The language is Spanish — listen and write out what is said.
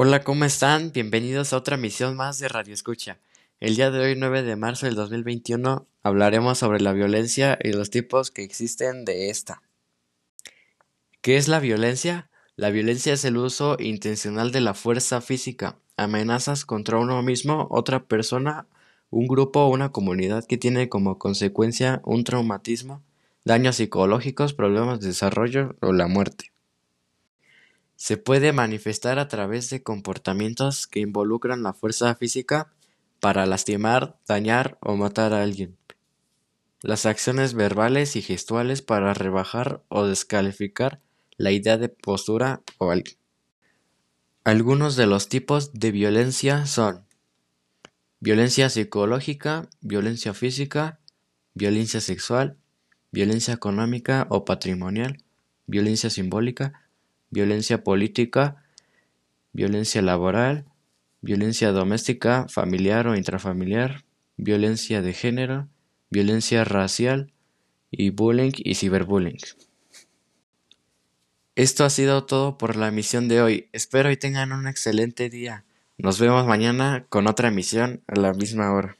Hola, ¿cómo están? Bienvenidos a otra misión más de Radio Escucha. El día de hoy, 9 de marzo del 2021, hablaremos sobre la violencia y los tipos que existen de esta. ¿Qué es la violencia? La violencia es el uso intencional de la fuerza física, amenazas contra uno mismo, otra persona, un grupo o una comunidad que tiene como consecuencia un traumatismo, daños psicológicos, problemas de desarrollo o la muerte. Se puede manifestar a través de comportamientos que involucran la fuerza física para lastimar, dañar o matar a alguien. Las acciones verbales y gestuales para rebajar o descalificar la idea de postura o alguien. Algunos de los tipos de violencia son violencia psicológica, violencia física, violencia sexual, violencia económica o patrimonial, violencia simbólica, violencia política, violencia laboral, violencia doméstica, familiar o intrafamiliar, violencia de género, violencia racial y bullying y ciberbullying. Esto ha sido todo por la emisión de hoy. Espero y tengan un excelente día. Nos vemos mañana con otra emisión a la misma hora.